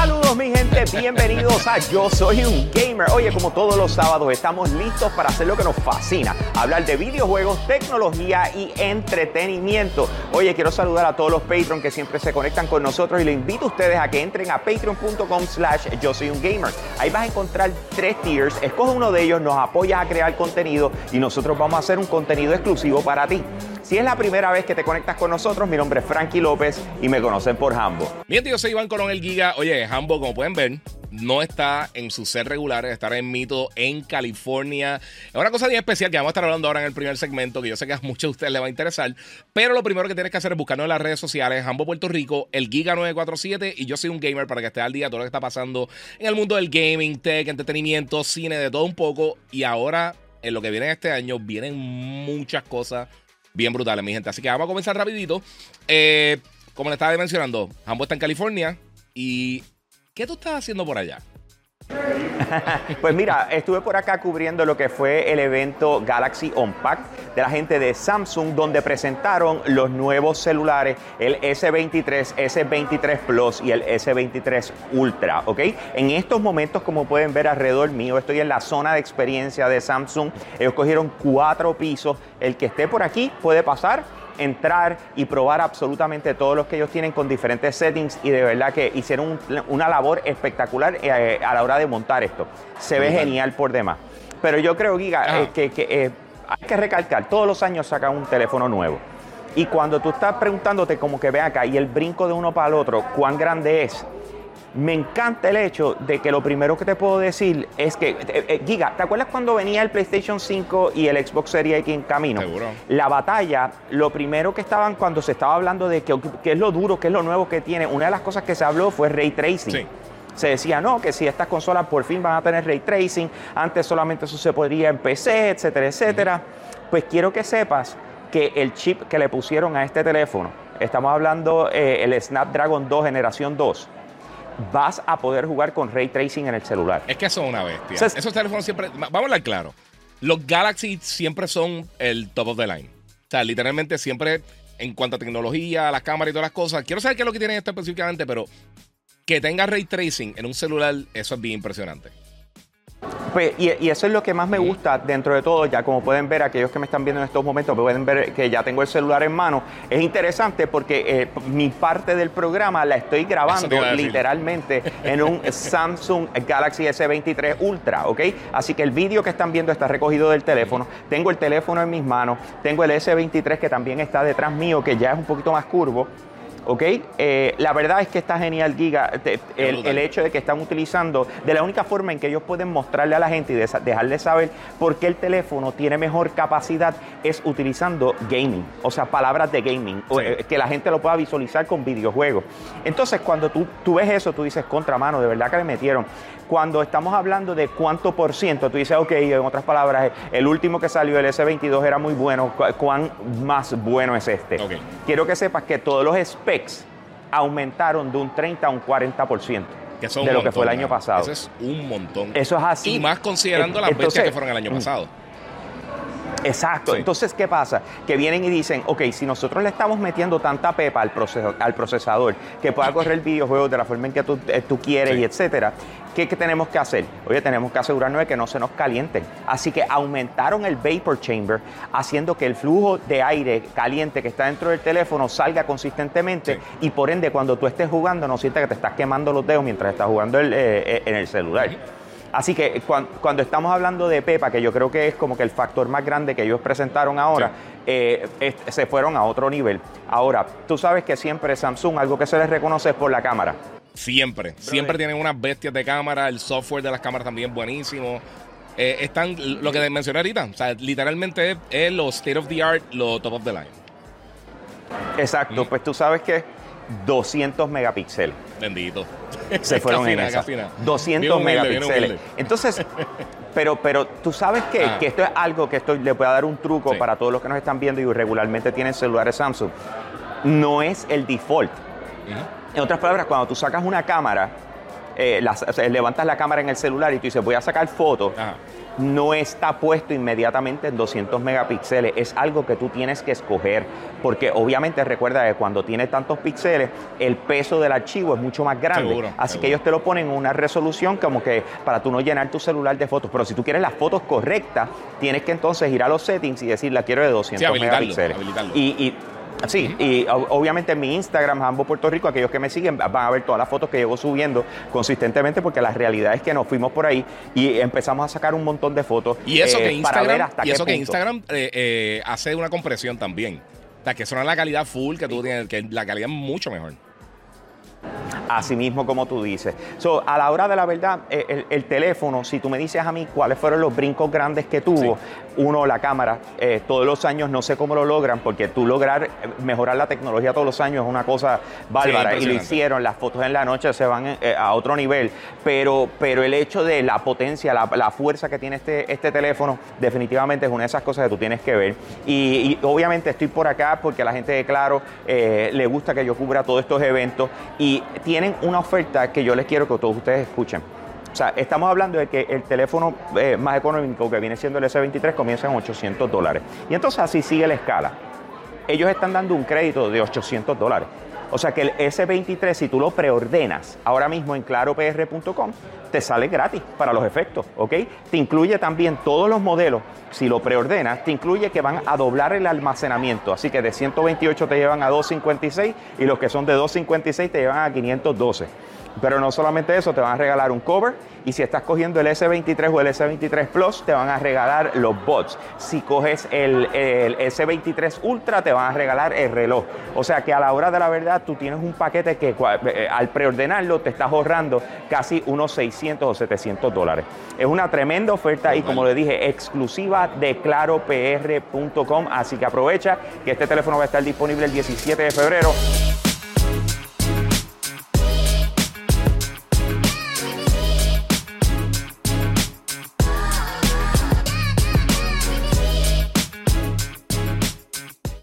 la luz. Mi gente, bienvenidos a Yo Soy un Gamer. Oye, como todos los sábados estamos listos para hacer lo que nos fascina, hablar de videojuegos, tecnología y entretenimiento. Oye, quiero saludar a todos los Patreon que siempre se conectan con nosotros y le invito a ustedes a que entren a patreon.com slash Yo Soy un Gamer. Ahí vas a encontrar tres tiers, escoge uno de ellos, nos apoyas a crear contenido y nosotros vamos a hacer un contenido exclusivo para ti. Si es la primera vez que te conectas con nosotros, mi nombre es Frankie López y me conocen por Hambo. Bien, yo soy Iván Colón el Giga. Oye, Hambo, como pueden ver, no está en su ser regular, estará en Mito en California. Es una cosa bien especial que vamos a estar hablando ahora en el primer segmento, que yo sé que a muchos de ustedes les va a interesar. Pero lo primero que tienes que hacer es buscarnos en las redes sociales, Hambo Puerto Rico, el Giga947 y yo soy un gamer para que esté al día de todo lo que está pasando en el mundo del gaming, tech, entretenimiento, cine, de todo un poco. Y ahora, en lo que viene este año, vienen muchas cosas bien brutales, mi gente. Así que vamos a comenzar rapidito. Eh, como le estaba mencionando, ambos está en California. ¿Y qué tú estás haciendo por allá? pues mira, estuve por acá cubriendo lo que fue el evento Galaxy Unpacked de la gente de Samsung, donde presentaron los nuevos celulares, el S23, S23 Plus y el S23 Ultra, ¿ok? En estos momentos, como pueden ver alrededor mío, estoy en la zona de experiencia de Samsung. Ellos cogieron cuatro pisos. El que esté por aquí puede pasar entrar y probar absolutamente todos los que ellos tienen con diferentes settings y de verdad que hicieron una labor espectacular eh, a la hora de montar esto. Se ve genial por demás. Pero yo creo, Giga, eh, que, eh, hay que recalcar, todos los años sacan un teléfono nuevo. Y cuando tú estás preguntándote como que ve acá y el brinco de uno para el otro, cuán grande es, me encanta el hecho de que lo primero que te puedo decir es que, eh, eh, Giga, ¿te acuerdas cuando venía el PlayStation 5 y el Xbox Series X en camino? Seguro. La batalla, lo primero que estaban cuando se estaba hablando de qué es lo duro, qué es lo nuevo que tiene, una de las cosas que se habló fue ray tracing. Se decía, no, que si estas consolas por fin van a tener ray tracing, antes solamente eso se podría en PC, etcétera, etcétera. Pues quiero que sepas que el chip que le pusieron a este teléfono, estamos hablando eh, el Snapdragon 2 generación 2, vas a poder jugar con ray tracing en el celular. Es que son una bestia. Esos teléfonos siempre, vamos a hablar claro, los Galaxy siempre son el top of the line. O sea, literalmente siempre en cuanto a tecnología, las cámaras y todas las cosas. Quiero saber qué es lo que tienen esto específicamente, pero que tenga ray tracing en un celular, eso es bien impresionante. Pues, y, eso es lo que más me gusta dentro de todo, ya como pueden ver, aquellos que me están viendo en estos momentos, pueden ver que ya tengo el celular en mano. Es interesante porque eh, mi parte del programa la estoy grabando literalmente en un Samsung Galaxy S23 Ultra, ¿ok? Así que el vídeo que están viendo está recogido del teléfono. Tengo el teléfono en mis manos, tengo el S23 que también está detrás mío, que ya es un poquito más curvo. ¿Ok? Eh, la verdad es que está genial, Giga, el, hecho de que están utilizando, de la única forma en que ellos pueden mostrarle a la gente y dejarle saber por qué el teléfono tiene mejor capacidad es utilizando gaming, o sea, palabras de gaming, eh, que la gente lo pueda visualizar con videojuegos. Entonces, cuando tú, tú ves eso, tú dices, contramano, de verdad que le metieron. Cuando estamos hablando de cuánto por ciento, tú dices, ok, en otras palabras, el último que salió, el S22, era muy bueno, ¿cuán más bueno es este? Quiero que sepas que todos los aumentaron de un 30 a un 40%. de lo que fue el año pasado. Eso es un montón. Eso es así. Y más considerando las bestias que fueron el año pasado. Exacto. Entonces, ¿qué pasa? Que vienen y dicen, ok, si nosotros le estamos metiendo tanta pepa al, al procesador que pueda correr videojuegos de la forma en que tú, eh, quieres y etcétera, ¿qué, tenemos que hacer? Oye, tenemos que asegurarnos de que no se nos calienten. Así que aumentaron el vapor chamber, haciendo que el flujo de aire caliente que está dentro del teléfono salga consistentemente y por ende cuando tú estés jugando no sientas que te estás quemando los dedos mientras estás jugando eh, en el celular. Así que cuando, estamos hablando de Pepa, que yo creo que es como que el factor más grande que ellos presentaron ahora, eh, se fueron a otro nivel. Ahora, tú sabes que siempre Samsung, algo que se les reconoce es por la cámara. Siempre, siempre tienen unas bestias de cámara, el software de las cámaras también buenísimo. Eh, están, lo que mencioné ahorita, o sea, literalmente es, lo state of the art, lo top of the line. Exacto, pues tú sabes que 200 megapíxeles. Bendito. Se fueron en esa. 200 megapíxeles. Entonces, pero, pero tú sabes que, ah. que, esto es algo que esto le puede dar un truco para todos los que nos están viendo y regularmente tienen celulares Samsung. No es el default. En otras palabras, cuando tú sacas una cámara, eh, levantas la cámara en el celular y tú dices, voy a sacar fotos, no está puesto inmediatamente en 200 megapíxeles, es algo que tú tienes que escoger, porque obviamente recuerda que cuando tiene tantos píxeles, el peso del archivo es mucho más grande. Seguro, Así seguro. que ellos te lo ponen en una resolución como que para tú no llenar tu celular de fotos, pero si tú quieres las fotos correctas, tienes que entonces ir a los settings y decir, la quiero de 200 Sí, habilitarlo, megapíxeles. habilitarlo. Y, y- Sí, y obviamente en mi Instagram, Jambo Puerto Rico, aquellos que me siguen van a ver todas las fotos que llevo subiendo consistentemente porque la realidad es que nos fuimos por ahí y empezamos a sacar un montón de fotos Y eso eh, que para ver Instagram, hasta y qué eso que. Instagram eh, eh, hace una compresión también. O sea, que suena la calidad full que tú tienes, que la calidad es mucho mejor. Así mismo como tú dices. So, a la hora de la verdad, eh, el, el teléfono, si tú me dices a mí cuáles fueron los brincos grandes que tuvo, uno, la cámara, eh, todos los años no sé cómo lo logran, porque tú lograr eh, mejorar la tecnología todos los años es una cosa bárbara. y lo hicieron, las fotos en la noche se van eh, a otro nivel, pero, pero el hecho de la potencia, la, la fuerza que tiene este, este teléfono, definitivamente es una de esas cosas que tú tienes que ver. Y, y obviamente estoy por acá porque a la gente de Claro eh, le gusta que yo cubra todos estos eventos y tienen una oferta que yo les quiero que todos ustedes escuchen. O sea, estamos hablando de que el teléfono eh, más económico que viene siendo el S23 comienza en 800 dólares. Y entonces así sigue la escala ellos están dando un crédito de 800 dólares. O sea que el S23, si tú lo preordenas ahora mismo en claropr.com, te sale gratis para los efectos, ¿ok? Te incluye también todos los modelos, si lo preordenas, te incluye que van a doblar el almacenamiento. Así que de 128 te llevan a 256 y los que son de 256 te llevan a 512. Pero no solamente eso, te van a regalar un cover y si estás cogiendo el S23 o el S23 Plus, te van a regalar los bots. Si coges el, el S23 Ultra, te van a regalar el reloj. O sea que a la hora de la verdad, tú tienes un paquete que cua- eh, al preordenarlo te estás ahorrando casi unos 600 o 700 dólares. Es una tremenda oferta y como le dije, exclusiva de claropr.com. Así que aprovecha que este teléfono va a estar disponible el 17 de febrero.